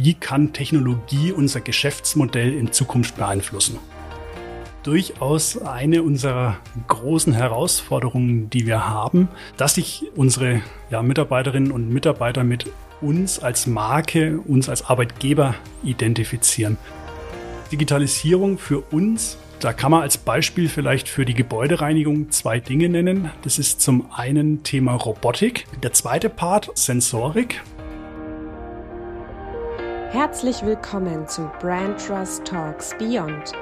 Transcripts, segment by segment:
wie kann Technologie unser Geschäftsmodell in Zukunft beeinflussen. Durchaus eine unserer großen Herausforderungen, die wir haben, dass sich unsere ja, Mitarbeiterinnen und Mitarbeiter mit uns als Marke, uns als Arbeitgeber identifizieren. Digitalisierung für uns da kann man als Beispiel vielleicht für die Gebäudereinigung zwei Dinge nennen. Das ist zum einen Thema Robotik, der zweite Part Sensorik. Herzlich willkommen zu Brand Trust Talks Beyond,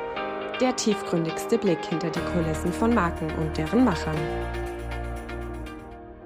der tiefgründigste Blick hinter die Kulissen von Marken und deren Machern.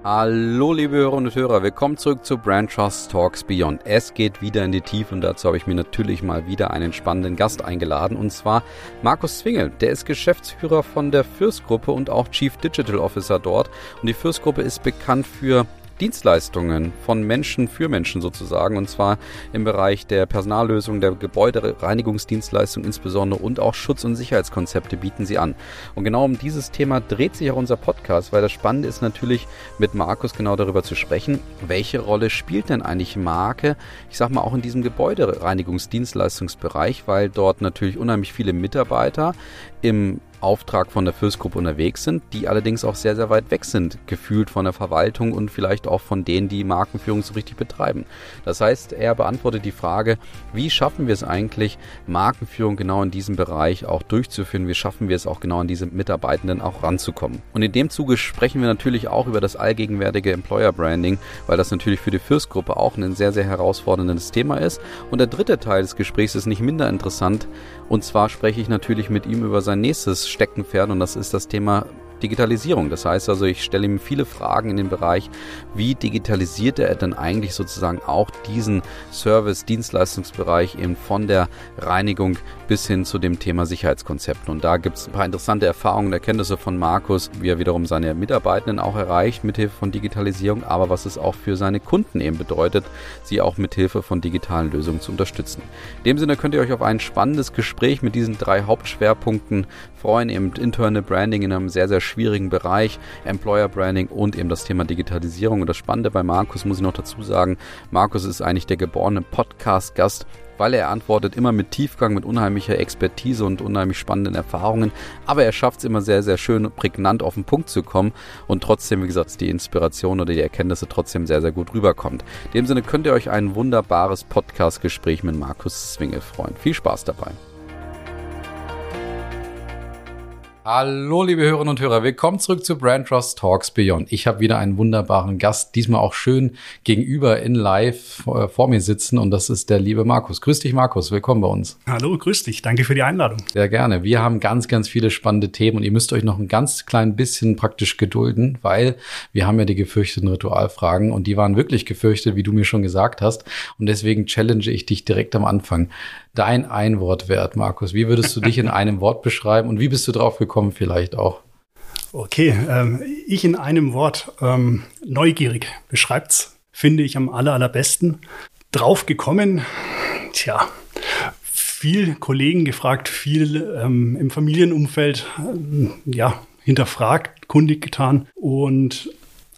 Hallo liebe Hörerinnen und Hörer, willkommen zurück zu Brand Trust Talks Beyond. Es geht wieder in die Tiefe und dazu habe ich mir natürlich mal wieder einen spannenden Gast eingeladen und zwar Markus Zwingel. Der ist Geschäftsführer von der Fürst-Gruppe und auch Chief Digital Officer dort und die Fürst-Gruppe ist bekannt für Dienstleistungen von Menschen für Menschen sozusagen und zwar im Bereich der Personallösung, der Gebäudereinigungsdienstleistung insbesondere und auch Schutz- und Sicherheitskonzepte bieten sie an. Und genau um dieses Thema dreht sich auch unser Podcast, weil das Spannende ist natürlich mit Markus genau darüber zu sprechen, welche Rolle spielt denn eigentlich Marke, ich sag mal auch in diesem Gebäudereinigungsdienstleistungsbereich, weil dort natürlich unheimlich viele Mitarbeiter im Auftrag von der Fürstgruppe unterwegs sind, die allerdings auch sehr, sehr weit weg sind, gefühlt von der Verwaltung und vielleicht auch von denen, die Markenführung so richtig betreiben. Das heißt, er beantwortet die Frage, wie schaffen wir es eigentlich, Markenführung genau in diesem Bereich auch durchzuführen? Wie schaffen wir es auch genau an diese Mitarbeitenden auch ranzukommen? Und in dem Zuge sprechen wir natürlich auch über das allgegenwärtige Employer Branding, weil das natürlich für die Fürstgruppe auch ein sehr, sehr herausforderndes Thema ist. Und der dritte Teil des Gesprächs ist nicht minder interessant. Und zwar spreche ich natürlich mit ihm über sein nächstes Steckenpferd und das ist das Thema Digitalisierung. Das heißt also, ich stelle ihm viele Fragen in den Bereich, wie digitalisiert er denn eigentlich sozusagen auch diesen Service-Dienstleistungsbereich eben von der Reinigung bis hin zu dem Thema Sicherheitskonzepten. Und da gibt es ein paar interessante Erfahrungen und Erkenntnisse von Markus, wie er wiederum seine Mitarbeitenden auch erreicht mithilfe von Digitalisierung, aber was es auch für seine Kunden eben bedeutet, sie auch mithilfe von digitalen Lösungen zu unterstützen. In dem Sinne könnt ihr euch auf ein spannendes Gespräch mit diesen drei Hauptschwerpunkten freuen, eben Internal Branding in einem sehr, sehr schwierigen Bereich, Employer Branding und eben das Thema Digitalisierung. Und das Spannende bei Markus muss ich noch dazu sagen, Markus ist eigentlich der geborene Podcast-Gast weil er antwortet immer mit Tiefgang, mit unheimlicher Expertise und unheimlich spannenden Erfahrungen. Aber er schafft es immer sehr, sehr schön, prägnant auf den Punkt zu kommen und trotzdem, wie gesagt, die Inspiration oder die Erkenntnisse trotzdem sehr, sehr gut rüberkommt. In dem Sinne könnt ihr euch ein wunderbares Podcast-Gespräch mit Markus Zwingel freuen. Viel Spaß dabei. Hallo, liebe Hörerinnen und Hörer, willkommen zurück zu Brand Trust Talks Beyond. Ich habe wieder einen wunderbaren Gast, diesmal auch schön gegenüber in live vor, vor, mir sitzen und das ist der liebe Markus. Grüß dich, Markus, willkommen bei uns. Hallo, grüß dich, danke für die Einladung. Sehr gerne. Wir haben ganz, ganz viele spannende Themen und ihr müsst euch noch ein ganz klein bisschen praktisch gedulden, weil wir haben ja die gefürchteten Ritualfragen und die waren wirklich gefürchtet, wie du mir schon gesagt hast und deswegen challenge ich dich direkt am Anfang dein Einwortwert, Markus? Wie würdest du dich in einem Wort beschreiben und wie bist du drauf gekommen vielleicht auch? Okay, ähm, ich in einem Wort. Ähm, neugierig beschreibt's, finde ich am aller, allerbesten. Drauf gekommen, tja, viel Kollegen gefragt, viel ähm, im Familienumfeld, ähm, ja, hinterfragt, kundig getan und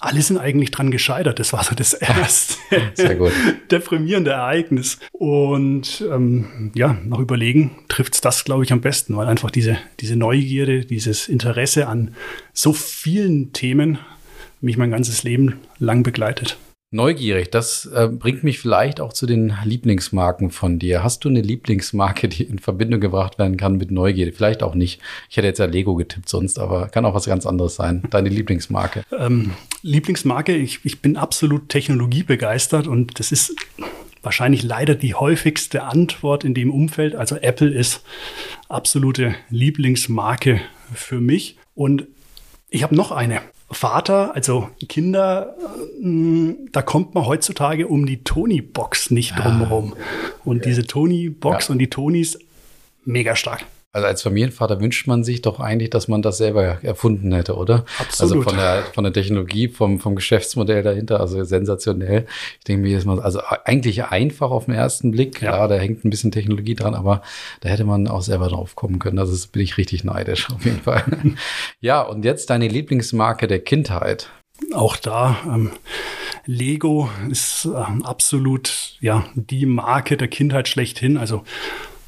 alle sind eigentlich dran gescheitert. Das war so das erste deprimierende Ereignis. Und ähm, ja, nach Überlegen trifft es das, glaube ich, am besten, weil einfach diese, diese Neugierde, dieses Interesse an so vielen Themen mich mein ganzes Leben lang begleitet. Neugierig, das äh, bringt mich vielleicht auch zu den Lieblingsmarken von dir. Hast du eine Lieblingsmarke, die in Verbindung gebracht werden kann mit Neugierde? Vielleicht auch nicht. Ich hätte jetzt ja Lego getippt sonst, aber kann auch was ganz anderes sein. Deine Lieblingsmarke? Ähm, Lieblingsmarke, ich, ich bin absolut technologiebegeistert und das ist wahrscheinlich leider die häufigste Antwort in dem Umfeld. Also Apple ist absolute Lieblingsmarke für mich. Und ich habe noch eine. Vater, also Kinder, äh, da kommt man heutzutage um die Tony-Box nicht drumherum. Und diese Tony-Box ja. und die Tonys, mega stark. Also als Familienvater wünscht man sich doch eigentlich, dass man das selber erfunden hätte, oder? Absolut. Also von der, von der Technologie, vom, vom Geschäftsmodell dahinter, also sensationell. Ich denke mir jetzt mal, also eigentlich einfach auf den ersten Blick. Ja. Klar, da hängt ein bisschen Technologie dran, aber da hätte man auch selber drauf kommen können. Also bin ich richtig neidisch auf jeden Fall. ja, und jetzt deine Lieblingsmarke der Kindheit. Auch da, ähm, Lego ist äh, absolut ja die Marke der Kindheit schlechthin. Also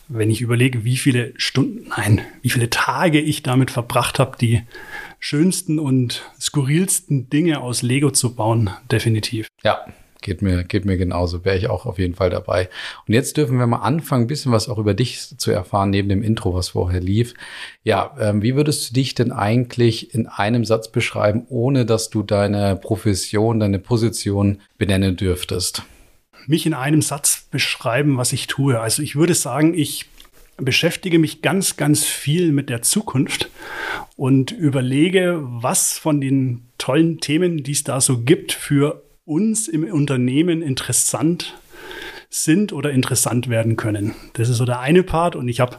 wenn ich überlege, wie viele Stunden, nein, wie viele Tage ich damit verbracht habe, die schönsten und skurrilsten Dinge aus Lego zu bauen, definitiv. Ja, Geht mir, geht mir genauso. Wäre ich auch auf jeden Fall dabei. Und jetzt dürfen wir mal anfangen, ein bisschen was auch über dich zu erfahren, neben dem Intro, was vorher lief. Ja, ähm, wie würdest du dich denn eigentlich in einem Satz beschreiben, ohne dass du deine Profession, deine Position benennen dürftest? Mich in einem Satz beschreiben, was ich tue. Also ich würde sagen, ich beschäftige mich ganz, ganz viel mit der Zukunft und überlege, was von den tollen Themen, die es da so gibt, für uns im Unternehmen interessant sind oder interessant werden können. Das ist so der eine Part und ich habe,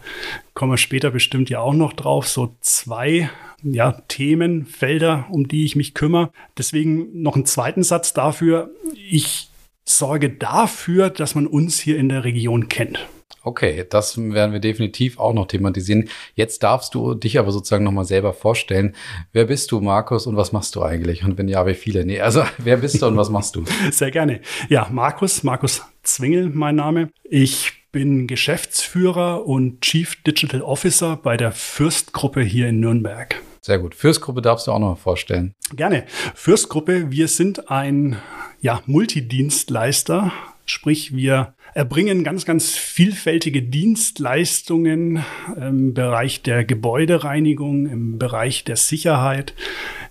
kommen wir später bestimmt ja auch noch drauf, so zwei ja, Themenfelder, um die ich mich kümmere. Deswegen noch einen zweiten Satz dafür. Ich sorge dafür, dass man uns hier in der Region kennt. Okay, das werden wir definitiv auch noch thematisieren. Jetzt darfst du dich aber sozusagen nochmal selber vorstellen. Wer bist du, Markus, und was machst du eigentlich? Und wenn ja, wie viele? Nee, also wer bist du und was machst du? Sehr gerne. Ja, Markus, Markus Zwingel, mein Name. Ich bin Geschäftsführer und Chief Digital Officer bei der Fürstgruppe hier in Nürnberg. Sehr gut. Fürstgruppe darfst du auch noch mal vorstellen. Gerne. Fürstgruppe, wir sind ein ja, Multidienstleister, sprich wir erbringen ganz, ganz vielfältige Dienstleistungen im Bereich der Gebäudereinigung, im Bereich der Sicherheit,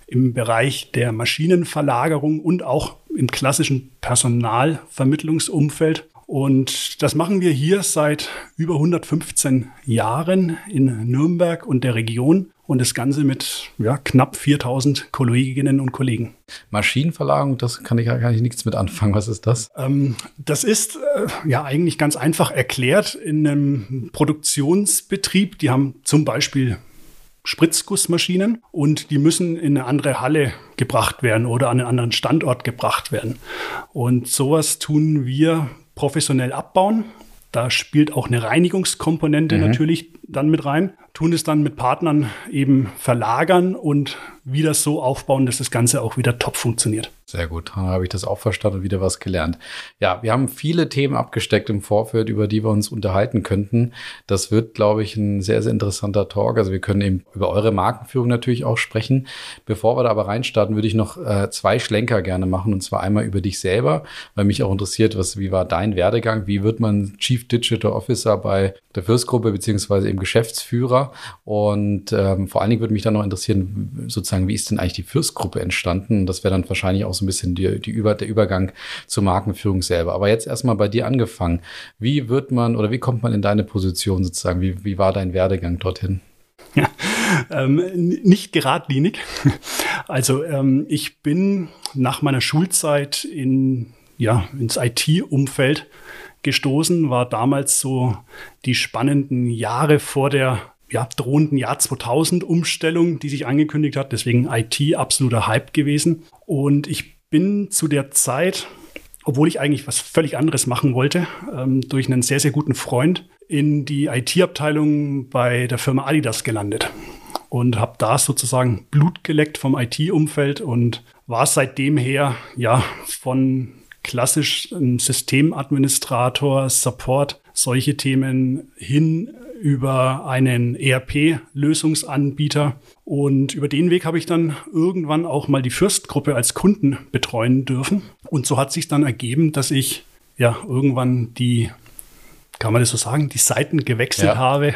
im Bereich der Maschinenverlagerung und auch im klassischen Personalvermittlungsumfeld. Und das machen wir hier seit über 115 Jahren in Nürnberg und der Region und das Ganze mit ja, knapp 4000 Kolleginnen und Kollegen. Maschinenverlagerung, das kann ich, kann ich nichts mit anfangen. Was ist das? Ähm, das ist äh, ja eigentlich ganz einfach erklärt in einem Produktionsbetrieb. Die haben zum Beispiel Spritzgussmaschinen und die müssen in eine andere Halle gebracht werden oder an einen anderen Standort gebracht werden. Und sowas tun wir professionell abbauen da spielt auch eine Reinigungskomponente mhm. natürlich dann mit rein. Tun es dann mit Partnern eben verlagern und wieder so aufbauen, dass das Ganze auch wieder top funktioniert. Sehr gut, dann habe ich das auch verstanden und wieder was gelernt. Ja, wir haben viele Themen abgesteckt im Vorfeld, über die wir uns unterhalten könnten. Das wird, glaube ich, ein sehr, sehr interessanter Talk. Also wir können eben über eure Markenführung natürlich auch sprechen. Bevor wir da aber reinstarten, würde ich noch äh, zwei Schlenker gerne machen. Und zwar einmal über dich selber, weil mich auch interessiert, was, wie war dein Werdegang? Wie wird man Chief Digital Officer bei der Fürstgruppe beziehungsweise eben Geschäftsführer? Und ähm, vor allen Dingen würde mich dann noch interessieren, sozusagen, wie ist denn eigentlich die Fürstgruppe entstanden? Das wäre dann wahrscheinlich auch so ein bisschen die, die Über, der Übergang zur Markenführung selber. Aber jetzt erstmal bei dir angefangen. Wie wird man oder wie kommt man in deine Position sozusagen? Wie, wie war dein Werdegang dorthin? Ja, ähm, nicht geradlinig. Also ähm, ich bin nach meiner Schulzeit in, ja, ins IT-Umfeld gestoßen, war damals so die spannenden Jahre vor der ja, drohenden Jahr 2000 Umstellung, die sich angekündigt hat. Deswegen IT absoluter Hype gewesen. Und ich bin zu der Zeit, obwohl ich eigentlich was völlig anderes machen wollte, ähm, durch einen sehr, sehr guten Freund in die IT-Abteilung bei der Firma Adidas gelandet und habe da sozusagen Blut geleckt vom IT-Umfeld und war seitdem her ja von klassisch Systemadministrator, Support, solche Themen hin über einen ERP-Lösungsanbieter. Und über den Weg habe ich dann irgendwann auch mal die Fürstgruppe als Kunden betreuen dürfen. Und so hat sich dann ergeben, dass ich ja irgendwann die, kann man das so sagen, die Seiten gewechselt ja. habe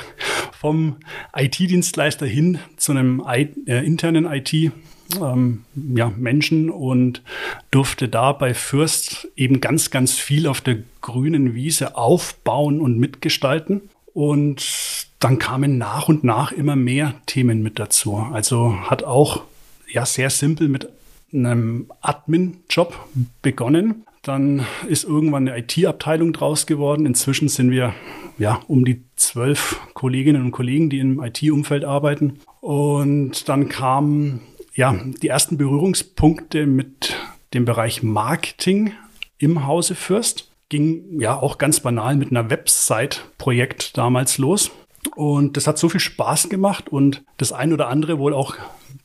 vom IT-Dienstleister hin zu einem I äh, internen IT ähm, ja, Menschen und durfte da bei Fürst eben ganz, ganz viel auf der grünen Wiese aufbauen und mitgestalten. Und dann kamen nach und nach immer mehr Themen mit dazu. Also hat auch ja sehr simpel mit einem Admin-Job begonnen. Dann ist irgendwann eine IT-Abteilung draus geworden. Inzwischen sind wir ja um die zwölf Kolleginnen und Kollegen, die im IT-Umfeld arbeiten. Und dann kamen ja die ersten Berührungspunkte mit dem Bereich Marketing im Hause Fürst ging ja auch ganz banal mit einer Website-Projekt damals los. Und das hat so viel Spaß gemacht und das ein oder andere wohl auch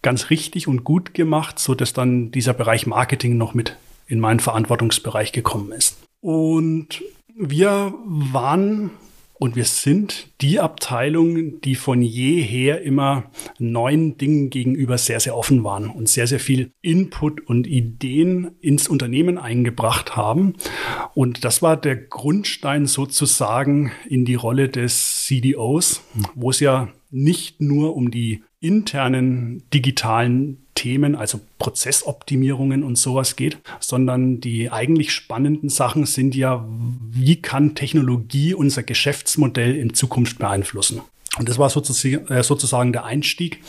ganz richtig und gut gemacht, so dass dann dieser Bereich Marketing noch mit in meinen Verantwortungsbereich gekommen ist. Und wir waren und wir sind die Abteilung, die von jeher immer neuen Dingen gegenüber sehr, sehr offen waren und sehr, sehr viel Input und Ideen ins Unternehmen eingebracht haben. Und das war der Grundstein sozusagen in die Rolle des CDOs, wo es ja nicht nur um die internen digitalen Themen, also Prozessoptimierungen und sowas geht, sondern die eigentlich spannenden Sachen sind ja, wie kann Technologie unser Geschäftsmodell in Zukunft beeinflussen? Und das war äh, sozusagen der Einstieg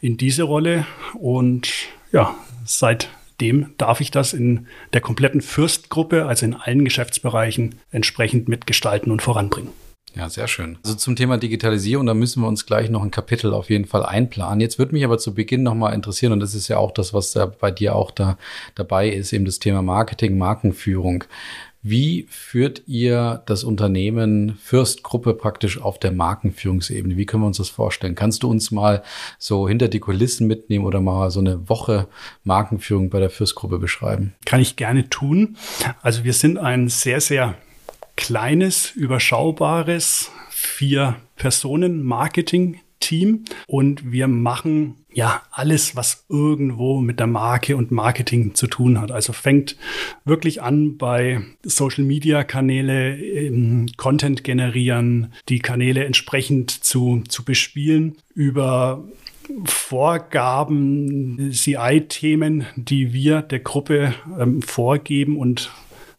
in diese Rolle. Und ja, seitdem darf ich das in der kompletten Fürstgruppe, also in allen Geschäftsbereichen, entsprechend mitgestalten und voranbringen. Ja, sehr schön. Also zum Thema Digitalisierung, da müssen wir uns gleich noch ein Kapitel auf jeden Fall einplanen. Jetzt würde mich aber zu Beginn nochmal interessieren, und das ist ja auch das, was da bei dir auch da dabei ist, eben das Thema Marketing, Markenführung. Wie führt ihr das Unternehmen Fürst Gruppe praktisch auf der Markenführungsebene? Wie können wir uns das vorstellen? Kannst du uns mal so hinter die Kulissen mitnehmen oder mal so eine Woche Markenführung bei der Fürst Gruppe beschreiben? Kann ich gerne tun. Also wir sind ein sehr, sehr kleines, überschaubares, vier Personen Marketing Team und wir machen ja alles, was irgendwo mit der Marke und Marketing zu tun hat. Also fängt wirklich an bei Social Media Kanäle, ähm, Content generieren, die Kanäle entsprechend zu, zu bespielen, über Vorgaben, CI-Themen, die wir der Gruppe ähm, vorgeben und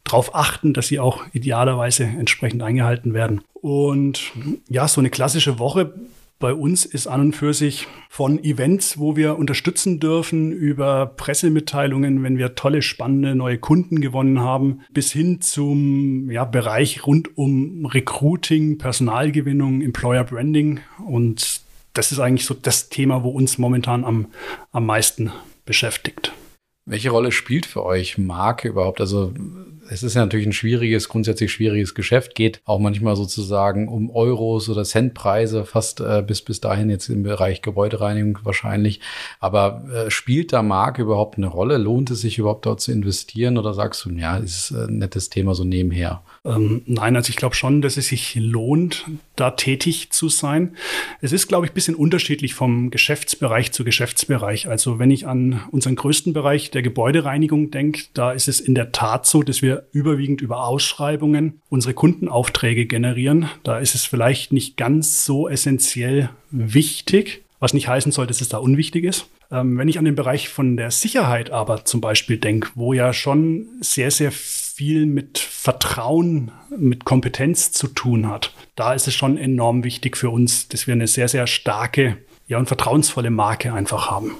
darauf achten, dass sie auch idealerweise entsprechend eingehalten werden. Und ja, so eine klassische Woche bei uns ist an und für sich von Events, wo wir unterstützen dürfen, über Pressemitteilungen, wenn wir tolle, spannende neue Kunden gewonnen haben, bis hin zum ja, Bereich rund um Recruiting, Personalgewinnung, Employer Branding. Und das ist eigentlich so das Thema, wo uns momentan am, am meisten beschäftigt. Welche Rolle spielt für euch Marke überhaupt? Also es ist ja natürlich ein schwieriges, grundsätzlich schwieriges Geschäft, geht auch manchmal sozusagen um Euros oder Centpreise, fast äh, bis, bis dahin jetzt im Bereich Gebäudereinigung wahrscheinlich. Aber äh, spielt da Marke überhaupt eine Rolle? Lohnt es sich überhaupt dort zu investieren oder sagst du, ja, ist ein nettes Thema so nebenher? Ähm, nein, also ich glaube schon, dass es sich lohnt, da tätig zu sein. Es ist, glaube ich, ein bisschen unterschiedlich vom Geschäftsbereich zu Geschäftsbereich. Also wenn ich an unseren größten Bereich der Gebäudereinigung denke, da ist es in der Tat so, dass wir überwiegend über Ausschreibungen unsere Kundenaufträge generieren. Da ist es vielleicht nicht ganz so essentiell wichtig, was nicht heißen soll, dass es da unwichtig ist. Ähm, wenn ich an den Bereich von der Sicherheit aber zum Beispiel denke, wo ja schon sehr, sehr viel mit Vertrauen, mit Kompetenz zu tun hat, da ist es schon enorm wichtig für uns, dass wir eine sehr, sehr starke ja, und vertrauensvolle Marke einfach haben.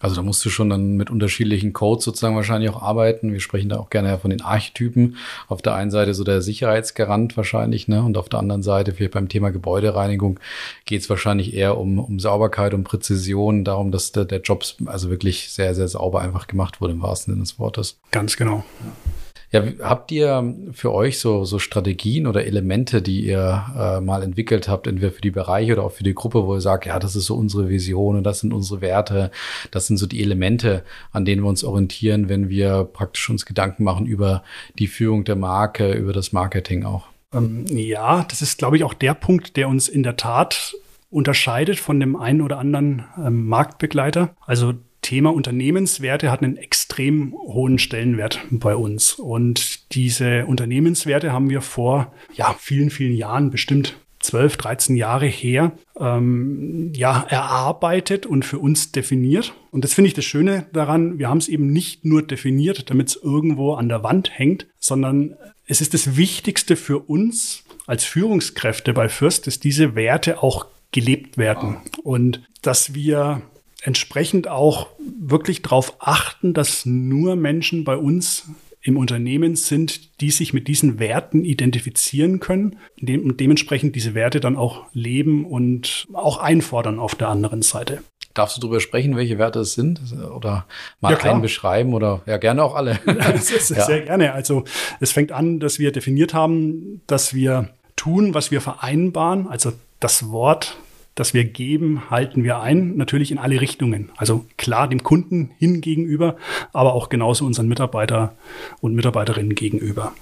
Also da musst du schon dann mit unterschiedlichen Codes sozusagen wahrscheinlich auch arbeiten. Wir sprechen da auch gerne von den Archetypen. Auf der einen Seite so der Sicherheitsgarant wahrscheinlich, ne? Und auf der anderen Seite, vielleicht beim Thema Gebäudereinigung, geht es wahrscheinlich eher um, um Sauberkeit, um Präzision, darum, dass der, der Job also wirklich sehr, sehr sauber einfach gemacht wurde, im wahrsten Sinne des Wortes. Ganz genau. Ja. Ja, habt ihr für euch so, so Strategien oder Elemente, die ihr äh, mal entwickelt habt, entweder für die Bereiche oder auch für die Gruppe, wo ihr sagt, ja, das ist so unsere Vision und das sind unsere Werte, das sind so die Elemente, an denen wir uns orientieren, wenn wir praktisch uns Gedanken machen über die Führung der Marke, über das Marketing auch? Ähm, ja, das ist, glaube ich, auch der Punkt, der uns in der Tat unterscheidet von dem einen oder anderen ähm, Marktbegleiter. Also Thema Unternehmenswerte hat einen extrem hohen Stellenwert bei uns. Und diese Unternehmenswerte haben wir vor ja, vielen, vielen Jahren, bestimmt 12, 13 Jahre her, ähm, ja, erarbeitet und für uns definiert. Und das finde ich das Schöne daran, wir haben es eben nicht nur definiert, damit es irgendwo an der Wand hängt, sondern es ist das Wichtigste für uns als Führungskräfte bei Fürst, dass diese Werte auch gelebt werden und dass wir entsprechend auch wirklich darauf achten, dass nur Menschen bei uns im Unternehmen sind, die sich mit diesen Werten identifizieren können und dementsprechend diese Werte dann auch leben und auch einfordern auf der anderen Seite. Darfst du darüber sprechen, welche Werte es sind? Oder mal ja, einen beschreiben oder ja, gerne auch alle. sehr, sehr gerne. Also es fängt an, dass wir definiert haben, dass wir tun, was wir vereinbaren. Also das Wort das wir geben, halten wir ein, natürlich in alle Richtungen. Also klar dem Kunden hin gegenüber, aber auch genauso unseren Mitarbeiter und Mitarbeiterinnen gegenüber.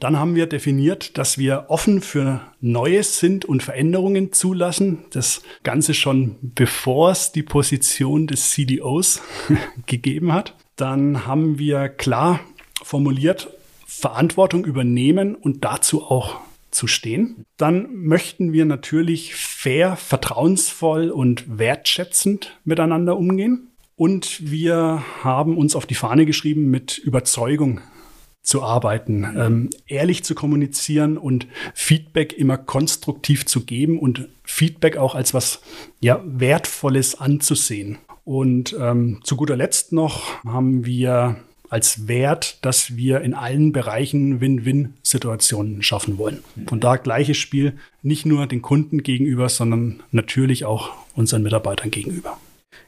Dann haben wir definiert, dass wir offen für Neues sind und Veränderungen zulassen. Das Ganze schon bevor es die Position des CDOs gegeben hat. Dann haben wir klar formuliert, Verantwortung übernehmen und dazu auch zu stehen. Dann möchten wir natürlich fair, vertrauensvoll und wertschätzend miteinander umgehen. Und wir haben uns auf die Fahne geschrieben, mit Überzeugung zu arbeiten, ähm, ehrlich zu kommunizieren und Feedback immer konstruktiv zu geben und Feedback auch als was ja wertvolles anzusehen. Und ähm, zu guter Letzt noch haben wir als Wert, dass wir in allen Bereichen Win-Win-Situationen schaffen wollen. Und da gleiches Spiel nicht nur den Kunden gegenüber, sondern natürlich auch unseren Mitarbeitern gegenüber.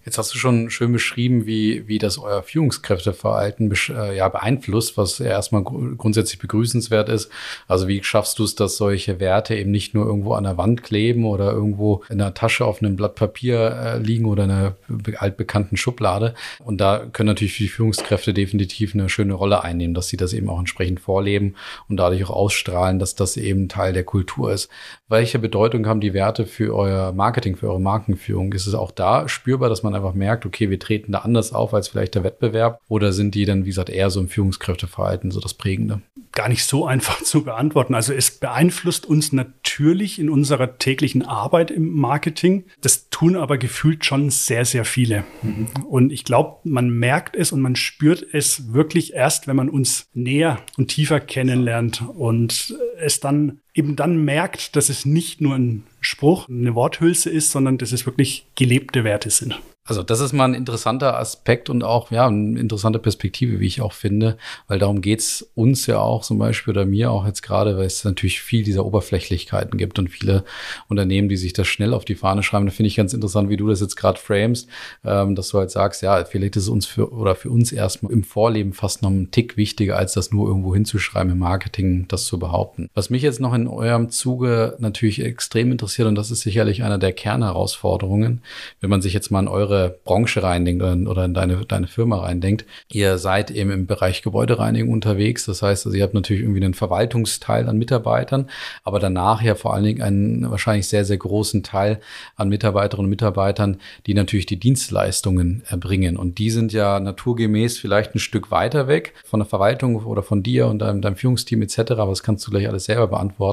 Jetzt hast du schon schön beschrieben, wie, wie das euer Führungskräfteverhalten äh, ja, beeinflusst, was ja erstmal gr grundsätzlich begrüßenswert ist. Also wie schaffst du es, dass solche Werte eben nicht nur irgendwo an der Wand kleben oder irgendwo in einer Tasche auf einem Blatt Papier äh, liegen oder in einer altbekannten Schublade. Und da können natürlich die Führungskräfte definitiv eine schöne Rolle einnehmen, dass sie das eben auch entsprechend vorleben und dadurch auch ausstrahlen, dass das eben Teil der Kultur ist. Welche Bedeutung haben die Werte für euer Marketing, für eure Markenführung? Ist es auch da spürbar, dass man einfach merkt, okay, wir treten da anders auf als vielleicht der Wettbewerb? Oder sind die dann, wie gesagt, eher so im Führungskräfteverhalten so das Prägende? Gar nicht so einfach zu beantworten. Also es beeinflusst uns natürlich in unserer täglichen Arbeit im Marketing. Das tun aber gefühlt schon sehr, sehr viele. Mhm. Und ich glaube, man merkt es und man spürt es wirklich erst, wenn man uns näher und tiefer kennenlernt und es dann eben dann merkt, dass es nicht nur ein Spruch, eine Worthülse ist, sondern dass es wirklich gelebte Werte sind. Also das ist mal ein interessanter Aspekt und auch ja eine interessante Perspektive, wie ich auch finde, weil darum geht's uns ja auch zum Beispiel oder mir auch jetzt gerade, weil es natürlich viel dieser Oberflächlichkeiten gibt und viele Unternehmen, die sich das schnell auf die Fahne schreiben. Da finde ich ganz interessant, wie du das jetzt gerade framest, ähm, dass du halt sagst, ja, vielleicht ist es uns für oder für uns erstmal im Vorleben fast noch ein Tick wichtiger, als das nur irgendwo hinzuschreiben im Marketing, das zu behaupten. Was mich jetzt noch in eurem Zuge natürlich extrem interessiert und das ist sicherlich einer der Kernherausforderungen, wenn man sich jetzt mal an eure Branche reindenkt oder in deine, deine Firma reindenkt. Ihr seid eben im Bereich Gebäudereinigung unterwegs. Das heißt, also ihr habt natürlich irgendwie einen Verwaltungsteil an Mitarbeitern, aber danach ja vor allen Dingen einen wahrscheinlich sehr, sehr großen Teil an Mitarbeiterinnen und Mitarbeitern, die natürlich die Dienstleistungen erbringen. Und die sind ja naturgemäß vielleicht ein Stück weiter weg von der Verwaltung oder von dir und deinem, deinem Führungsteam etc. Aber das kannst du gleich alles selber beantworten.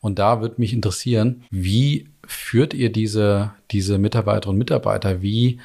Und da würde mich interessieren, wie führt ihr diese, diese Mitarbeiterinnen und Mitarbeiter? Wie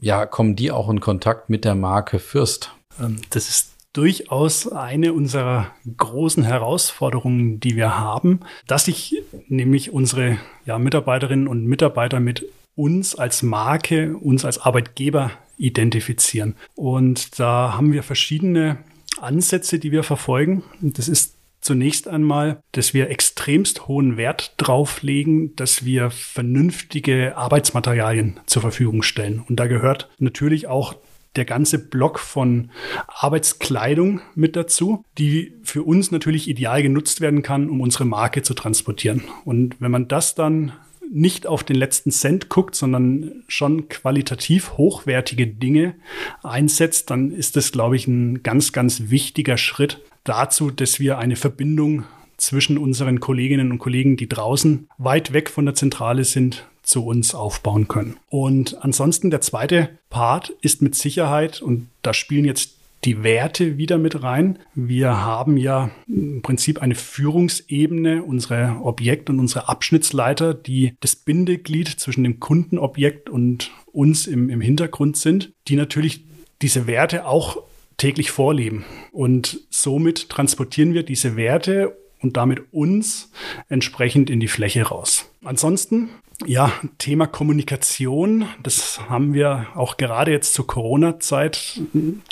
ja, kommen die auch in Kontakt mit der Marke Fürst? Ähm, das ist durchaus eine unserer großen Herausforderungen, die wir haben, dass sich nämlich unsere ja, Mitarbeiterinnen und Mitarbeiter mit uns als Marke, uns als Arbeitgeber identifizieren. Und da haben wir verschiedene Ansätze, die wir verfolgen. Das ist Zunächst einmal, dass wir extremst hohen Wert drauf legen, dass wir vernünftige Arbeitsmaterialien zur Verfügung stellen. Und da gehört natürlich auch der ganze Block von Arbeitskleidung mit dazu, die für uns natürlich ideal genutzt werden kann, um unsere Marke zu transportieren. Und wenn man das dann nicht auf den letzten Cent guckt, sondern schon qualitativ hochwertige Dinge einsetzt, dann ist das, glaube ich, ein ganz, ganz wichtiger Schritt dazu, dass wir eine Verbindung zwischen unseren Kolleginnen und Kollegen, die draußen weit weg von der Zentrale sind, zu uns aufbauen können. Und ansonsten der zweite Part ist mit Sicherheit, und da spielen jetzt die Werte wieder mit rein. Wir haben ja im Prinzip eine Führungsebene, unsere Objekt- und unsere Abschnittsleiter, die das Bindeglied zwischen dem Kundenobjekt und uns im, im Hintergrund sind, die natürlich diese Werte auch täglich vorleben. Und somit transportieren wir diese Werte und damit uns entsprechend in die Fläche raus. Ansonsten, ja, Thema Kommunikation, das haben wir auch gerade jetzt zur Corona-Zeit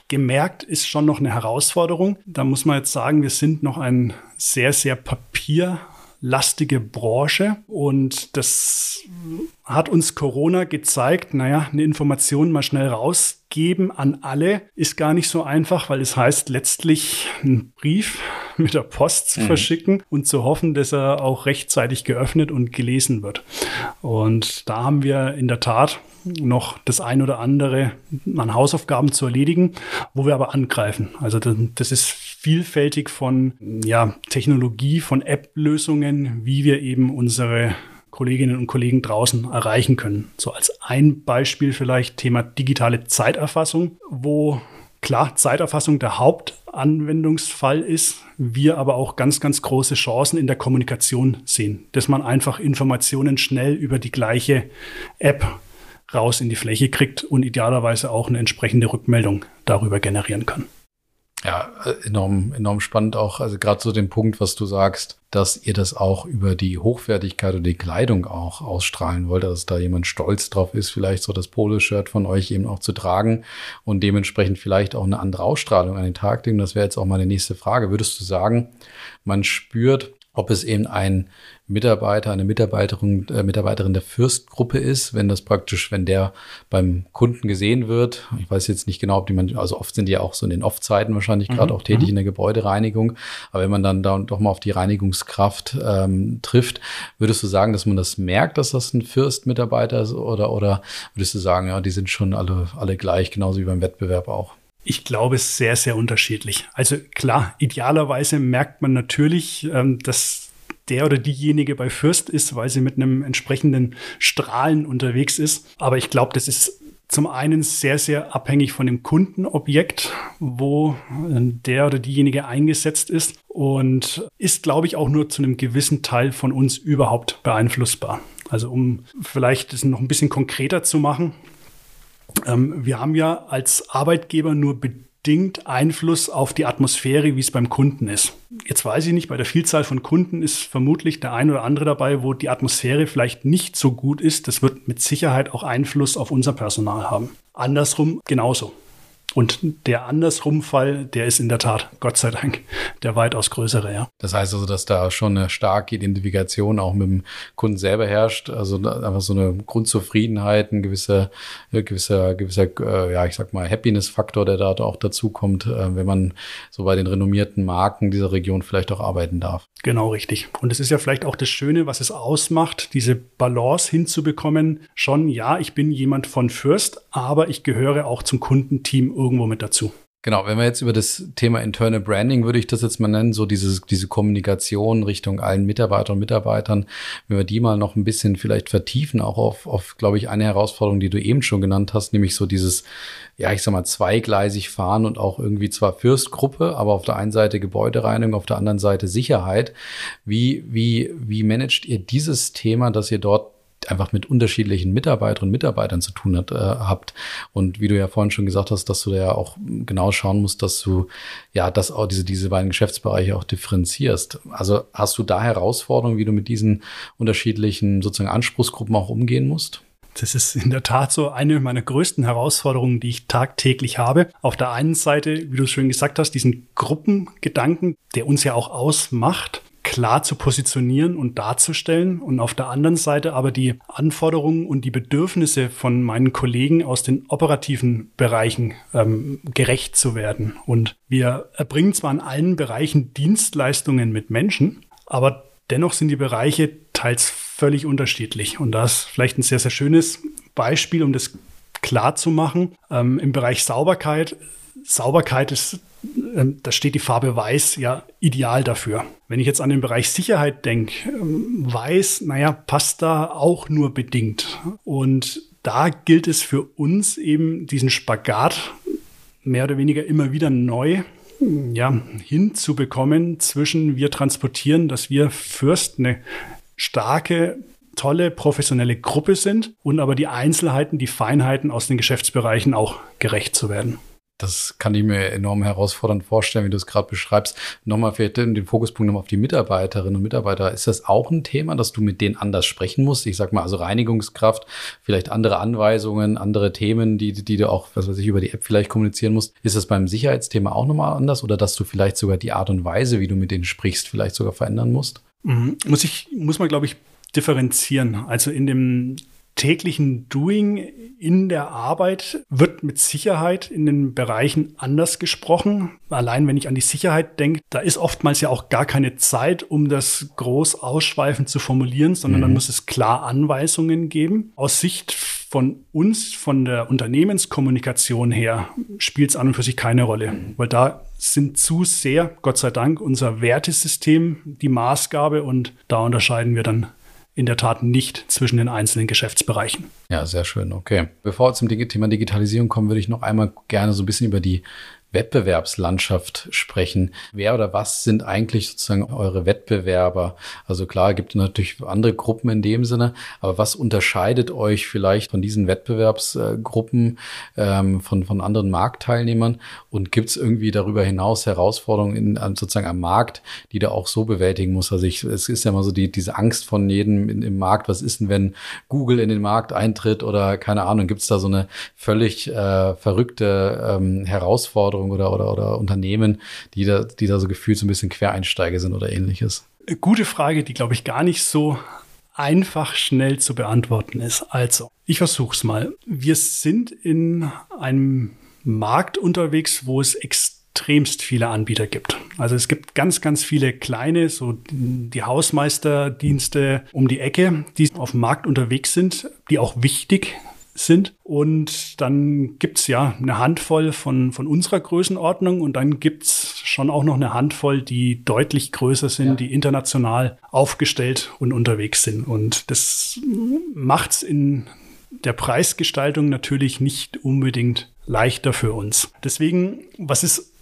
gemerkt, ist schon noch eine Herausforderung. Da muss man jetzt sagen, wir sind noch ein sehr, sehr Papier lastige Branche. Und das hat uns Corona gezeigt, naja, eine Information mal schnell rausgeben an alle ist gar nicht so einfach, weil es heißt letztlich ein Brief mit der Post zu mhm. verschicken und zu hoffen, dass er auch rechtzeitig geöffnet und gelesen wird. Und da haben wir in der Tat noch das ein oder andere an Hausaufgaben zu erledigen, wo wir aber angreifen. Also das ist vielfältig von ja, Technologie, von App-Lösungen, wie wir eben unsere Kolleginnen und Kollegen draußen erreichen können. So als ein Beispiel vielleicht Thema digitale Zeiterfassung, wo klar Zeiterfassung der Hauptanwendungsfall ist, wir aber auch ganz, ganz große Chancen in der Kommunikation sehen, dass man einfach Informationen schnell über die gleiche App raus in die Fläche kriegt und idealerweise auch eine entsprechende Rückmeldung darüber generieren kann. Ja, enorm, enorm spannend auch. Also gerade so den Punkt, was du sagst, dass ihr das auch über die Hochwertigkeit und die Kleidung auch ausstrahlen wollt, dass da jemand stolz drauf ist, vielleicht so das Polo-Shirt von euch eben auch zu tragen und dementsprechend vielleicht auch eine andere Ausstrahlung an den Tag legen. Das wäre jetzt auch meine nächste Frage. Würdest du sagen, man spürt, ob es eben ein Mitarbeiter, eine Mitarbeiterin, äh, Mitarbeiterin der Fürstgruppe ist, wenn das praktisch, wenn der beim Kunden gesehen wird. Ich weiß jetzt nicht genau, ob die man, also oft sind die ja auch so in den Off-Zeiten wahrscheinlich mhm. gerade auch tätig mhm. in der Gebäudereinigung. Aber wenn man dann da doch mal auf die Reinigungskraft ähm, trifft, würdest du sagen, dass man das merkt, dass das ein Fürst-Mitarbeiter ist oder, oder würdest du sagen, ja, die sind schon alle, alle gleich, genauso wie beim Wettbewerb auch? Ich glaube, es ist sehr, sehr unterschiedlich. Also klar, idealerweise merkt man natürlich, ähm, dass der oder diejenige bei Fürst ist, weil sie mit einem entsprechenden Strahlen unterwegs ist. Aber ich glaube, das ist zum einen sehr, sehr abhängig von dem Kundenobjekt, wo äh, der oder diejenige eingesetzt ist und ist, glaube ich, auch nur zu einem gewissen Teil von uns überhaupt beeinflussbar. Also um vielleicht das noch ein bisschen konkreter zu machen. Ähm, wir haben ja als Arbeitgeber nur bedingt Einfluss auf die Atmosphäre, wie es beim Kunden ist. Jetzt weiß ich nicht, bei der Vielzahl von Kunden ist vermutlich der ein oder andere dabei, wo die Atmosphäre vielleicht nicht so gut ist. Das wird mit Sicherheit auch Einfluss auf unser Personal haben. Andersrum genauso. Und der Andersrumfall, der ist in der Tat, Gott sei Dank, der weitaus größere, ja. Das heißt also, dass da schon eine starke Identifikation auch mit dem Kunden selber herrscht. Also einfach so eine Grundzufriedenheit, ein gewisser, gewisser, gewisser, äh, ja, ich sag mal, Happiness-Faktor, der da auch dazu kommt, äh, wenn man so bei den renommierten Marken dieser Region vielleicht auch arbeiten darf. Genau richtig. Und es ist ja vielleicht auch das Schöne, was es ausmacht, diese Balance hinzubekommen. Schon, ja, ich bin jemand von Fürst, aber ich gehöre auch zum Kundenteam irgendwo mit dazu. Genau, wenn wir jetzt über das Thema Internal Branding, würde ich das jetzt mal nennen, so diese, diese Kommunikation Richtung allen Mitarbeiter und Mitarbeitern, wenn wir die mal noch ein bisschen vielleicht vertiefen, auch auf, auf glaube ich, eine Herausforderung, die du eben schon genannt hast, nämlich so dieses, ja, ich sag mal, zweigleisig fahren und auch irgendwie zwar Fürstgruppe, aber auf der einen Seite Gebäudereinigung, auf der anderen Seite Sicherheit. Wie, wie, wie managt ihr dieses Thema, dass ihr dort einfach mit unterschiedlichen Mitarbeiterinnen und Mitarbeitern zu tun hat, äh, habt. Und wie du ja vorhin schon gesagt hast, dass du da ja auch genau schauen musst, dass du ja das auch diese, diese beiden Geschäftsbereiche auch differenzierst. Also hast du da Herausforderungen, wie du mit diesen unterschiedlichen sozusagen Anspruchsgruppen auch umgehen musst? Das ist in der Tat so eine meiner größten Herausforderungen, die ich tagtäglich habe. Auf der einen Seite, wie du es schön gesagt hast, diesen Gruppengedanken, der uns ja auch ausmacht, klar zu positionieren und darzustellen und auf der anderen Seite aber die Anforderungen und die Bedürfnisse von meinen Kollegen aus den operativen Bereichen ähm, gerecht zu werden. Und wir erbringen zwar in allen Bereichen Dienstleistungen mit Menschen, aber dennoch sind die Bereiche teils völlig unterschiedlich. Und das ist vielleicht ein sehr, sehr schönes Beispiel, um das klar zu machen. Ähm, Im Bereich Sauberkeit Sauberkeit ist, da steht die Farbe Weiß ja ideal dafür. Wenn ich jetzt an den Bereich Sicherheit denke, ähm, Weiß, naja, passt da auch nur bedingt. Und da gilt es für uns eben diesen Spagat mehr oder weniger immer wieder neu ja, hinzubekommen zwischen wir transportieren, dass wir Fürst eine starke tolle professionelle Gruppe sind und aber die Einzelheiten, die Feinheiten aus den Geschäftsbereichen auch gerecht zu werden. Das kann ich mir enorm herausfordernd vorstellen, wie du es gerade beschreibst. Nochmal vielleicht den Fokuspunkt nochmal auf die Mitarbeiterinnen und Mitarbeiter. Ist das auch ein Thema, dass du mit denen anders sprechen musst? Ich sag mal, also Reinigungskraft, vielleicht andere Anweisungen, andere Themen, die, die du auch, was weiß ich, über die App vielleicht kommunizieren musst. Ist das beim Sicherheitsthema auch nochmal anders oder dass du vielleicht sogar die Art und Weise, wie du mit denen sprichst, vielleicht sogar verändern musst? Mhm. Muss ich, muss man, glaube ich, differenzieren. Also in dem täglichen Doing in der Arbeit wird mit Sicherheit in den Bereichen anders gesprochen. Allein wenn ich an die Sicherheit denke, da ist oftmals ja auch gar keine Zeit, um das groß ausschweifend zu formulieren, sondern mhm. dann muss es klar Anweisungen geben. Aus Sicht von uns, von der Unternehmenskommunikation her, spielt es an und für sich keine Rolle, weil da sind zu sehr, Gott sei Dank, unser Wertesystem die Maßgabe und da unterscheiden wir dann in der Tat nicht zwischen den einzelnen Geschäftsbereichen. Ja, sehr schön. Okay. Bevor wir zum Thema Digitalisierung kommen, würde ich noch einmal gerne so ein bisschen über die Wettbewerbslandschaft sprechen. Wer oder was sind eigentlich sozusagen eure Wettbewerber? Also klar, gibt natürlich andere Gruppen in dem Sinne, aber was unterscheidet euch vielleicht von diesen Wettbewerbsgruppen, ähm, von, von anderen Marktteilnehmern? Und gibt es irgendwie darüber hinaus Herausforderungen in, sozusagen am Markt, die da auch so bewältigen muss? Also ich, es ist ja immer so die, diese Angst von jedem in, im Markt, was ist denn, wenn Google in den Markt eintritt oder keine Ahnung, gibt es da so eine völlig äh, verrückte ähm, Herausforderung? Herausforderungen oder, oder, oder Unternehmen, die da, die da so gefühlt so ein bisschen Quereinsteiger sind oder ähnliches? Gute Frage, die, glaube ich, gar nicht so einfach schnell zu beantworten ist. Also, ich versuche es mal. Wir sind in einem Markt unterwegs, wo es extremst viele Anbieter gibt. Also es gibt ganz, ganz viele kleine, so die Hausmeisterdienste um die Ecke, die auf dem Markt unterwegs sind, die auch wichtig sind. Und dann gibt's ja eine Handvoll von, von unserer Größenordnung und dann gibt's schon auch noch eine Handvoll, die deutlich größer sind, ja. die international aufgestellt und unterwegs sind. Und das macht's in der Preisgestaltung natürlich nicht unbedingt leichter für uns. Deswegen, was ist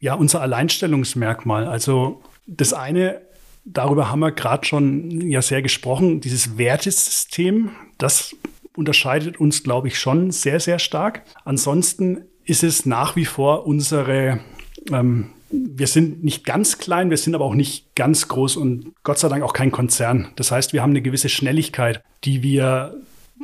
ja unser Alleinstellungsmerkmal? Also das eine darüber haben wir gerade schon ja sehr gesprochen, dieses Wertesystem, das unterscheidet uns, glaube ich, schon sehr, sehr stark. Ansonsten ist es nach wie vor unsere, ähm, wir sind nicht ganz klein, wir sind aber auch nicht ganz groß und Gott sei Dank auch kein Konzern. Das heißt, wir haben eine gewisse Schnelligkeit, die wir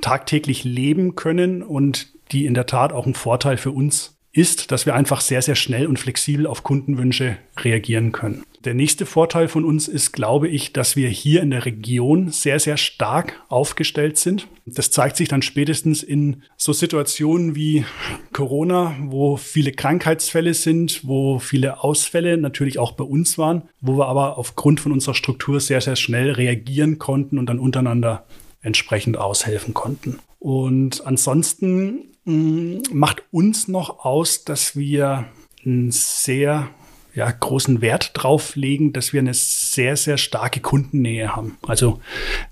tagtäglich leben können und die in der Tat auch ein Vorteil für uns ist, dass wir einfach sehr, sehr schnell und flexibel auf Kundenwünsche reagieren können. Der nächste Vorteil von uns ist, glaube ich, dass wir hier in der Region sehr, sehr stark aufgestellt sind. Das zeigt sich dann spätestens in so Situationen wie Corona, wo viele Krankheitsfälle sind, wo viele Ausfälle natürlich auch bei uns waren, wo wir aber aufgrund von unserer Struktur sehr, sehr schnell reagieren konnten und dann untereinander entsprechend aushelfen konnten. Und ansonsten macht uns noch aus, dass wir ein sehr ja, großen Wert drauf legen, dass wir eine sehr, sehr starke Kundennähe haben. Also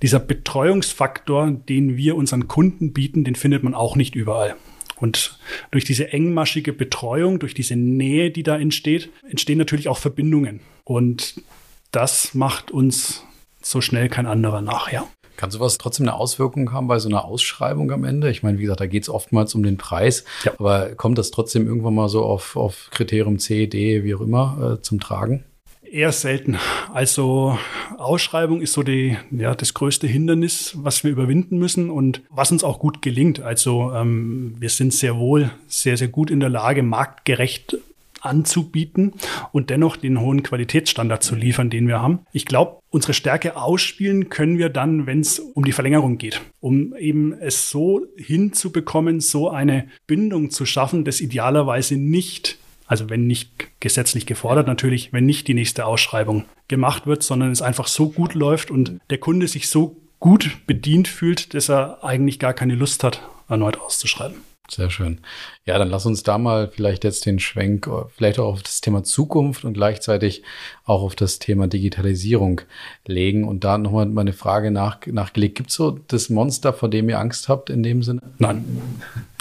dieser Betreuungsfaktor, den wir unseren Kunden bieten, den findet man auch nicht überall. Und durch diese engmaschige Betreuung, durch diese Nähe, die da entsteht, entstehen natürlich auch Verbindungen. Und das macht uns so schnell kein anderer nachher. Kann sowas trotzdem eine Auswirkung haben bei so einer Ausschreibung am Ende? Ich meine, wie gesagt, da geht es oftmals um den Preis, ja. aber kommt das trotzdem irgendwann mal so auf, auf Kriterium C, D, wie auch immer, äh, zum Tragen? Eher selten. Also Ausschreibung ist so die, ja, das größte Hindernis, was wir überwinden müssen und was uns auch gut gelingt. Also ähm, wir sind sehr wohl sehr, sehr gut in der Lage, marktgerecht anzubieten und dennoch den hohen Qualitätsstandard zu liefern, den wir haben. Ich glaube, unsere Stärke ausspielen können wir dann, wenn es um die Verlängerung geht, um eben es so hinzubekommen, so eine Bindung zu schaffen, das idealerweise nicht also wenn nicht gesetzlich gefordert natürlich, wenn nicht die nächste Ausschreibung gemacht wird, sondern es einfach so gut läuft und der Kunde sich so gut bedient fühlt, dass er eigentlich gar keine Lust hat, erneut auszuschreiben. Sehr schön. Ja, dann lass uns da mal vielleicht jetzt den Schwenk, vielleicht auch auf das Thema Zukunft und gleichzeitig auch auf das Thema Digitalisierung legen. Und da nochmal meine Frage nach, nachgelegt. Gibt es so das Monster, vor dem ihr Angst habt in dem Sinne? Nein.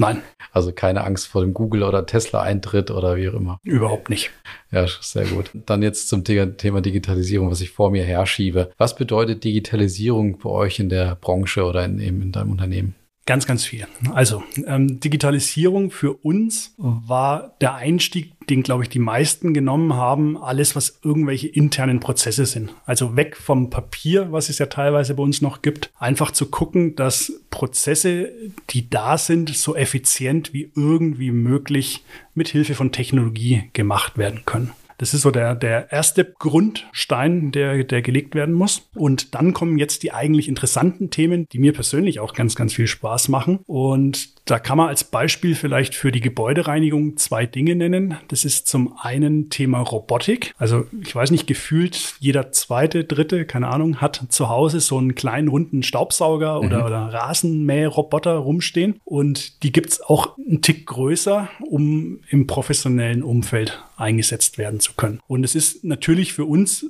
Nein. Also keine Angst vor dem Google- oder Tesla-Eintritt oder wie auch immer? Überhaupt nicht. Ja, sehr gut. Dann jetzt zum Thema Digitalisierung, was ich vor mir herschiebe. Was bedeutet Digitalisierung bei euch in der Branche oder in, in deinem Unternehmen? Ganz, ganz viel. Also ähm, Digitalisierung für uns war der Einstieg, den, glaube ich, die meisten genommen haben, alles, was irgendwelche internen Prozesse sind. Also weg vom Papier, was es ja teilweise bei uns noch gibt, einfach zu gucken, dass Prozesse, die da sind, so effizient wie irgendwie möglich mit Hilfe von Technologie gemacht werden können. Das ist so der, der erste Grundstein, der, der gelegt werden muss. Und dann kommen jetzt die eigentlich interessanten Themen, die mir persönlich auch ganz, ganz viel Spaß machen. Und da kann man als Beispiel vielleicht für die Gebäudereinigung zwei Dinge nennen. Das ist zum einen Thema Robotik. Also ich weiß nicht, gefühlt jeder zweite, dritte, keine Ahnung, hat zu Hause so einen kleinen runden Staubsauger mhm. oder, oder Rasenmäherroboter rumstehen. Und die gibt's auch einen Tick größer, um im professionellen Umfeld eingesetzt werden zu können. Und es ist natürlich für uns,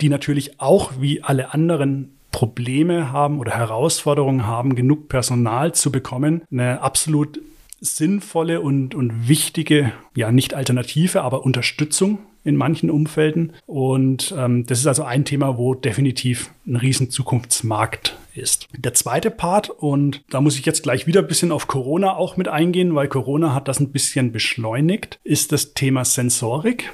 die natürlich auch wie alle anderen Probleme haben oder Herausforderungen haben, genug Personal zu bekommen, eine absolut sinnvolle und, und wichtige, ja nicht Alternative, aber Unterstützung in manchen Umfelden. Und ähm, das ist also ein Thema, wo definitiv ein riesen Zukunftsmarkt ist. Der zweite Part, und da muss ich jetzt gleich wieder ein bisschen auf Corona auch mit eingehen, weil Corona hat das ein bisschen beschleunigt, ist das Thema Sensorik.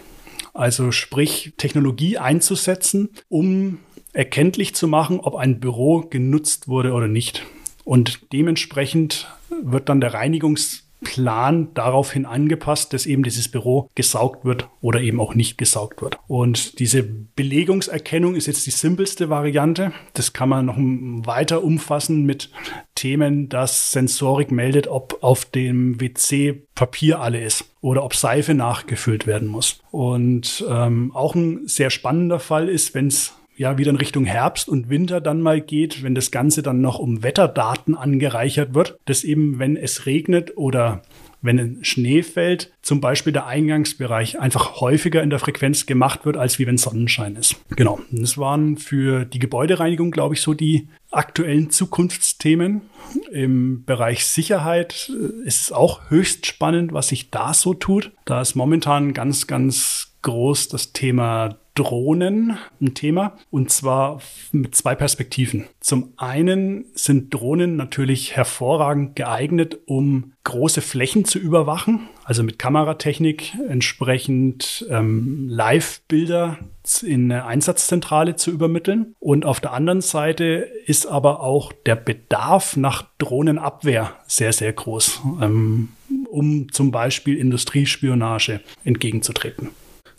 Also sprich Technologie einzusetzen, um erkenntlich zu machen, ob ein Büro genutzt wurde oder nicht. Und dementsprechend wird dann der Reinigungsplan daraufhin angepasst, dass eben dieses Büro gesaugt wird oder eben auch nicht gesaugt wird. Und diese Belegungserkennung ist jetzt die simpelste Variante. Das kann man noch weiter umfassen mit Themen, dass Sensorik meldet, ob auf dem WC Papier alle ist oder ob Seife nachgefüllt werden muss. Und ähm, auch ein sehr spannender Fall ist, wenn es ja wieder in Richtung Herbst und Winter dann mal geht, wenn das Ganze dann noch um Wetterdaten angereichert wird, dass eben, wenn es regnet oder wenn Schnee fällt, zum Beispiel der Eingangsbereich einfach häufiger in der Frequenz gemacht wird, als wie wenn Sonnenschein ist. Genau. Das waren für die Gebäudereinigung, glaube ich, so die aktuellen Zukunftsthemen. Im Bereich Sicherheit äh, ist es auch höchst spannend, was sich da so tut. Da ist momentan ganz, ganz groß das Thema Drohnen ein Thema und zwar mit zwei Perspektiven. Zum einen sind Drohnen natürlich hervorragend geeignet, um große Flächen zu überwachen, also mit Kameratechnik entsprechend ähm, Live-Bilder in eine Einsatzzentrale zu übermitteln. Und auf der anderen Seite ist aber auch der Bedarf nach Drohnenabwehr sehr, sehr groß, ähm, um zum Beispiel Industriespionage entgegenzutreten.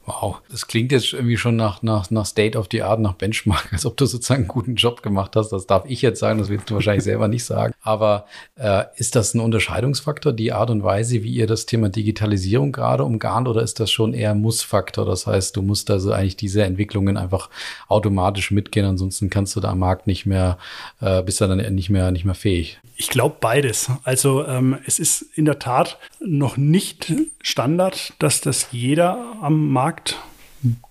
Wow, das klingt jetzt irgendwie schon nach, nach, nach State of the Art, nach Benchmark, als ob du sozusagen einen guten Job gemacht hast. Das darf ich jetzt sagen, das willst du wahrscheinlich selber nicht sagen. Aber äh, ist das ein Unterscheidungsfaktor, die Art und Weise, wie ihr das Thema Digitalisierung gerade umgarnt, oder ist das schon eher Mussfaktor? Das heißt, du musst also eigentlich diese Entwicklungen einfach automatisch mitgehen, ansonsten kannst du da am Markt nicht mehr, äh, bist du dann nicht mehr, nicht mehr fähig. Ich glaube beides. Also ähm, es ist in der Tat noch nicht Standard, dass das jeder am Markt,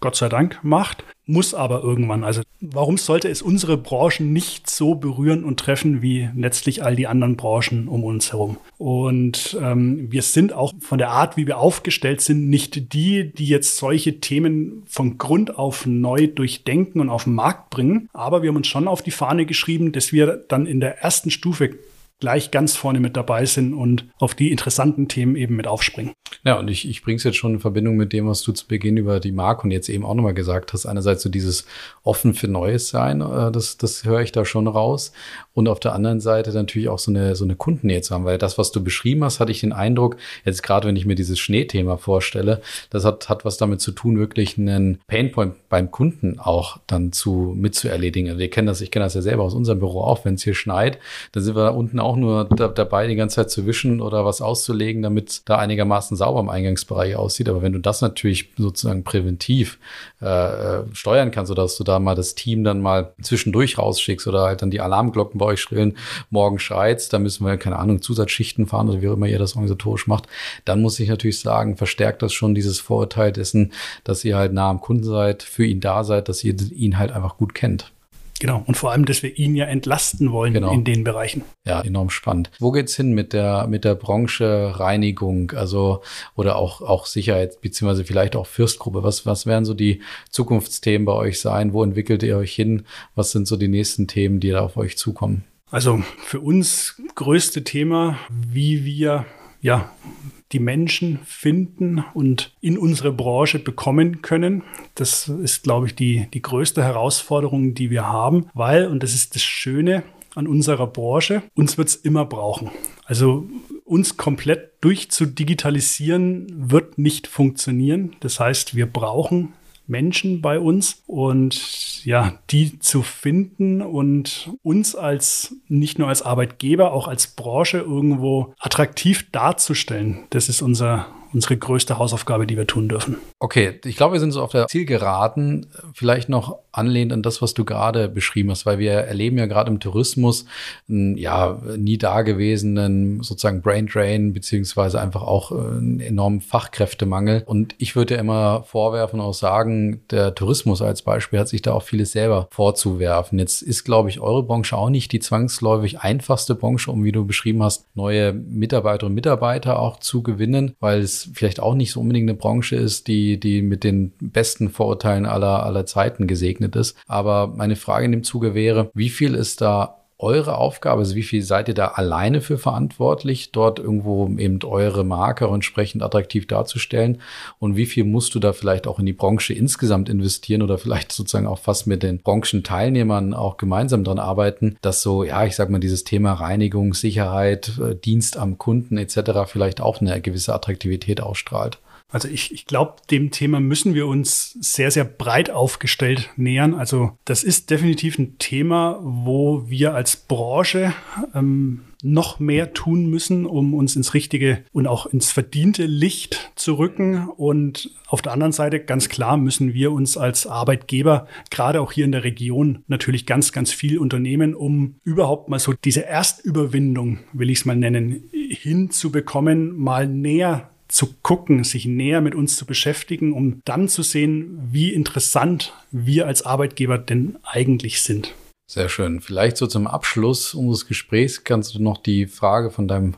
Gott sei Dank, macht muss aber irgendwann. Also warum sollte es unsere Branchen nicht so berühren und treffen wie letztlich all die anderen Branchen um uns herum? Und ähm, wir sind auch von der Art, wie wir aufgestellt sind, nicht die, die jetzt solche Themen von Grund auf neu durchdenken und auf den Markt bringen. Aber wir haben uns schon auf die Fahne geschrieben, dass wir dann in der ersten Stufe gleich ganz vorne mit dabei sind und auf die interessanten Themen eben mit aufspringen. Ja, und ich, ich bringe es jetzt schon in Verbindung mit dem, was du zu Beginn über die Marke und jetzt eben auch nochmal gesagt hast. Einerseits so dieses offen für Neues sein, äh, das, das höre ich da schon raus. Und auf der anderen Seite natürlich auch so eine, so eine Kundennähe zu haben, weil das, was du beschrieben hast, hatte ich den Eindruck, jetzt gerade wenn ich mir dieses Schneethema vorstelle, das hat, hat was damit zu tun, wirklich einen Painpoint beim Kunden auch dann zu mitzuerledigen. Also wir kennen das, ich kenne das ja selber aus unserem Büro auch, wenn es hier schneit, dann sind wir da unten auch nur da, dabei, die ganze Zeit zu wischen oder was auszulegen, damit da einigermaßen sauber im Eingangsbereich aussieht. Aber wenn du das natürlich sozusagen präventiv äh, äh steuern kannst, sodass du da mal das Team dann mal zwischendurch rausschickst oder halt dann die Alarmglocken bei euch schrillen, morgen schreit's, da müssen wir, keine Ahnung, Zusatzschichten fahren oder wie auch immer ihr das organisatorisch macht, dann muss ich natürlich sagen, verstärkt das schon dieses Vorurteil dessen, dass ihr halt nah am Kunden seid, für ihn da seid, dass ihr ihn halt einfach gut kennt. Genau, und vor allem, dass wir ihn ja entlasten wollen genau. in den Bereichen. Ja, enorm spannend. Wo geht's hin mit der, mit der Branche Reinigung, also oder auch, auch Sicherheit, beziehungsweise vielleicht auch Fürstgruppe? Was, was werden so die Zukunftsthemen bei euch sein? Wo entwickelt ihr euch hin? Was sind so die nächsten Themen, die da auf euch zukommen? Also für uns größte Thema, wie wir ja die Menschen finden und in unsere Branche bekommen können. Das ist, glaube ich, die, die größte Herausforderung, die wir haben, weil, und das ist das Schöne an unserer Branche, uns wird es immer brauchen. Also uns komplett durchzudigitalisieren wird nicht funktionieren. Das heißt, wir brauchen Menschen bei uns und ja, die zu finden und uns als nicht nur als Arbeitgeber, auch als Branche irgendwo attraktiv darzustellen. Das ist unser unsere größte Hausaufgabe, die wir tun dürfen. Okay, ich glaube, wir sind so auf der Zielgeraden. Vielleicht noch anlehnt an das, was du gerade beschrieben hast, weil wir erleben ja gerade im Tourismus einen ja nie dagewesenen sozusagen Brain Drain beziehungsweise einfach auch äh, einen enormen Fachkräftemangel. Und ich würde ja immer vorwerfen, auch sagen, der Tourismus als Beispiel hat sich da auch vieles selber vorzuwerfen. Jetzt ist, glaube ich, eure Branche auch nicht die zwangsläufig einfachste Branche, um wie du beschrieben hast, neue Mitarbeiterinnen und Mitarbeiter auch zu gewinnen, weil es vielleicht auch nicht so unbedingt eine Branche ist, die, die mit den besten Vorurteilen aller, aller Zeiten gesegnet ist. Aber meine Frage in dem Zuge wäre, wie viel ist da eure Aufgabe? Also wie viel seid ihr da alleine für verantwortlich, dort irgendwo eben eure Marke entsprechend attraktiv darzustellen? Und wie viel musst du da vielleicht auch in die Branche insgesamt investieren oder vielleicht sozusagen auch fast mit den Branchenteilnehmern auch gemeinsam dran arbeiten, dass so, ja, ich sag mal, dieses Thema Reinigung, Sicherheit, äh, Dienst am Kunden etc. vielleicht auch eine gewisse Attraktivität ausstrahlt? Also ich, ich glaube, dem Thema müssen wir uns sehr, sehr breit aufgestellt nähern. Also das ist definitiv ein Thema, wo wir als Branche ähm, noch mehr tun müssen, um uns ins richtige und auch ins verdiente Licht zu rücken. Und auf der anderen Seite, ganz klar, müssen wir uns als Arbeitgeber, gerade auch hier in der Region, natürlich ganz, ganz viel unternehmen, um überhaupt mal so diese Erstüberwindung, will ich es mal nennen, hinzubekommen, mal näher zu gucken, sich näher mit uns zu beschäftigen, um dann zu sehen, wie interessant wir als Arbeitgeber denn eigentlich sind. Sehr schön. Vielleicht so zum Abschluss unseres Gesprächs kannst du noch die Frage von deinem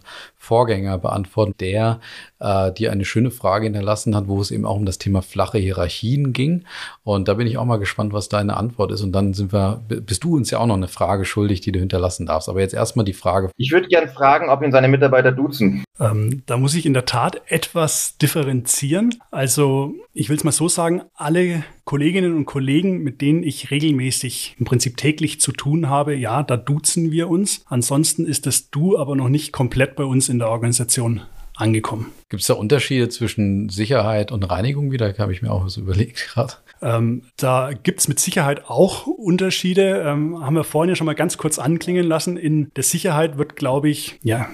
Vorgänger beantworten, der äh, dir eine schöne Frage hinterlassen hat, wo es eben auch um das Thema flache Hierarchien ging. Und da bin ich auch mal gespannt, was deine Antwort ist. Und dann sind wir, bist du uns ja auch noch eine Frage schuldig, die du hinterlassen darfst. Aber jetzt erstmal die Frage. Ich würde gerne fragen, ob ihn seine Mitarbeiter duzen. Ähm, da muss ich in der Tat etwas differenzieren. Also ich will es mal so sagen, alle Kolleginnen und Kollegen, mit denen ich regelmäßig im Prinzip täglich zu tun habe, ja, da duzen wir uns. Ansonsten ist das Du aber noch nicht komplett bei uns in der Organisation angekommen. Gibt es da Unterschiede zwischen Sicherheit und Reinigung wieder? Habe ich mir auch was überlegt gerade. Ähm, da gibt es mit Sicherheit auch Unterschiede. Ähm, haben wir vorhin ja schon mal ganz kurz anklingen lassen. In der Sicherheit wird, glaube ich, ja,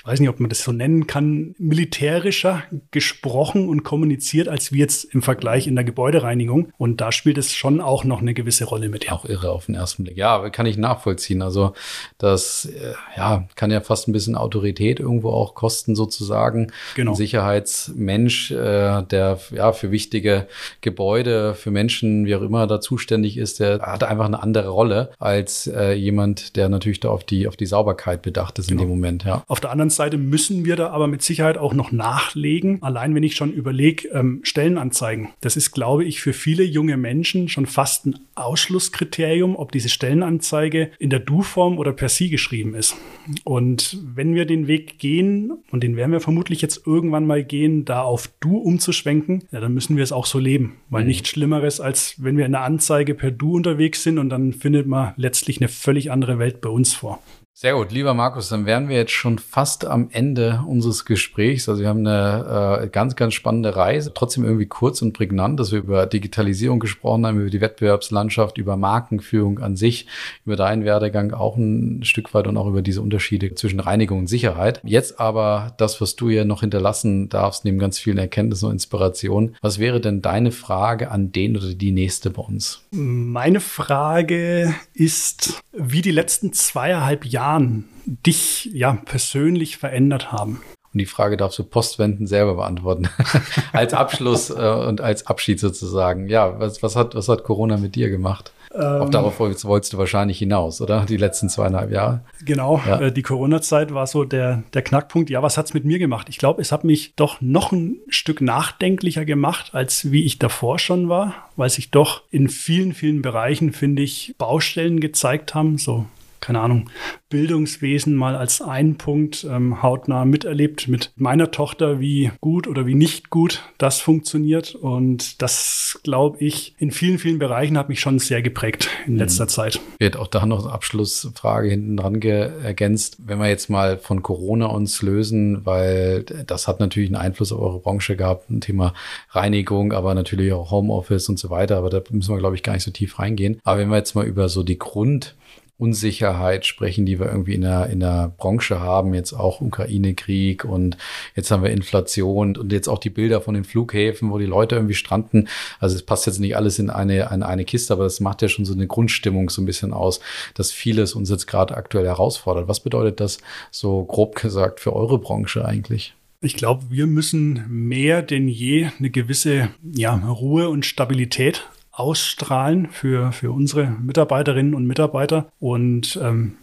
ich weiß nicht, ob man das so nennen kann, militärischer gesprochen und kommuniziert, als wir jetzt im Vergleich in der Gebäudereinigung. Und da spielt es schon auch noch eine gewisse Rolle mit. Auch irre auf den ersten Blick. Ja, kann ich nachvollziehen. Also das äh, ja, kann ja fast ein bisschen Autorität irgendwo auch kosten sozusagen. Genau. Ein Sicherheitsmensch, äh, der ja für wichtige Gebäude, für Menschen, wie auch immer da zuständig ist, der hat einfach eine andere Rolle als äh, jemand, der natürlich da auf die, auf die Sauberkeit bedacht ist genau. in dem Moment. Ja. Auf der anderen Seite müssen wir da aber mit Sicherheit auch noch nachlegen. Allein wenn ich schon überlege, ähm, Stellenanzeigen. Das ist, glaube ich, für viele junge Menschen schon fast ein Ausschlusskriterium, ob diese Stellenanzeige in der Du-Form oder per Sie geschrieben ist. Und wenn wir den Weg gehen, und den werden wir vermutlich jetzt irgendwann mal gehen, da auf Du umzuschwenken, ja, dann müssen wir es auch so leben. Weil mhm. nichts Schlimmeres, als wenn wir in der Anzeige per Du unterwegs sind und dann findet man letztlich eine völlig andere Welt bei uns vor. Sehr gut, lieber Markus, dann wären wir jetzt schon fast am Ende unseres Gesprächs. Also wir haben eine äh, ganz, ganz spannende Reise, trotzdem irgendwie kurz und prägnant, dass wir über Digitalisierung gesprochen haben, über die Wettbewerbslandschaft, über Markenführung an sich, über deinen Werdegang auch ein Stück weit und auch über diese Unterschiede zwischen Reinigung und Sicherheit. Jetzt aber das, was du hier noch hinterlassen darfst, neben ganz vielen Erkenntnissen und Inspirationen. Was wäre denn deine Frage an den oder die nächste bei uns? Meine Frage ist, wie die letzten zweieinhalb Jahre Jahren dich ja persönlich verändert haben? Und die Frage darfst du postwendend selber beantworten. als Abschluss äh, und als Abschied sozusagen. Ja, was, was, hat, was hat Corona mit dir gemacht? Ähm, Auch darauf wolltest du wahrscheinlich hinaus, oder? Die letzten zweieinhalb Jahre. Genau, ja. äh, die Corona-Zeit war so der, der Knackpunkt. Ja, was hat es mit mir gemacht? Ich glaube, es hat mich doch noch ein Stück nachdenklicher gemacht, als wie ich davor schon war, weil sich doch in vielen, vielen Bereichen, finde ich, Baustellen gezeigt haben, so keine Ahnung, Bildungswesen mal als einen Punkt ähm, hautnah miterlebt mit meiner Tochter, wie gut oder wie nicht gut das funktioniert. Und das, glaube ich, in vielen, vielen Bereichen hat mich schon sehr geprägt in letzter mhm. Zeit. Wird auch da noch eine Abschlussfrage hinten dran ergänzt. Wenn wir jetzt mal von Corona uns lösen, weil das hat natürlich einen Einfluss auf eure Branche gehabt, ein Thema Reinigung, aber natürlich auch Homeoffice und so weiter. Aber da müssen wir, glaube ich, gar nicht so tief reingehen. Aber wenn wir jetzt mal über so die Grund Unsicherheit sprechen, die wir irgendwie in der, in der Branche haben, jetzt auch Ukraine-Krieg und jetzt haben wir Inflation und jetzt auch die Bilder von den Flughäfen, wo die Leute irgendwie stranden. Also es passt jetzt nicht alles in eine, in eine Kiste, aber das macht ja schon so eine Grundstimmung so ein bisschen aus, dass vieles uns jetzt gerade aktuell herausfordert. Was bedeutet das so grob gesagt für eure Branche eigentlich? Ich glaube, wir müssen mehr denn je eine gewisse ja, Ruhe und Stabilität ausstrahlen für, für unsere Mitarbeiterinnen und Mitarbeiter und ähm,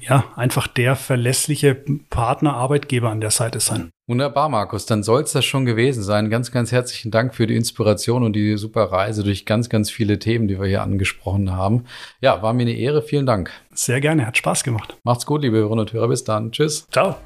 ja, einfach der verlässliche Partner, Arbeitgeber an der Seite sein. Wunderbar, Markus. Dann soll es das schon gewesen sein. Ganz, ganz herzlichen Dank für die Inspiration und die super Reise durch ganz, ganz viele Themen, die wir hier angesprochen haben. Ja, war mir eine Ehre. Vielen Dank. Sehr gerne. Hat Spaß gemacht. Macht's gut, liebe Hörerinnen und Hörer. Bis dann. Tschüss. Ciao.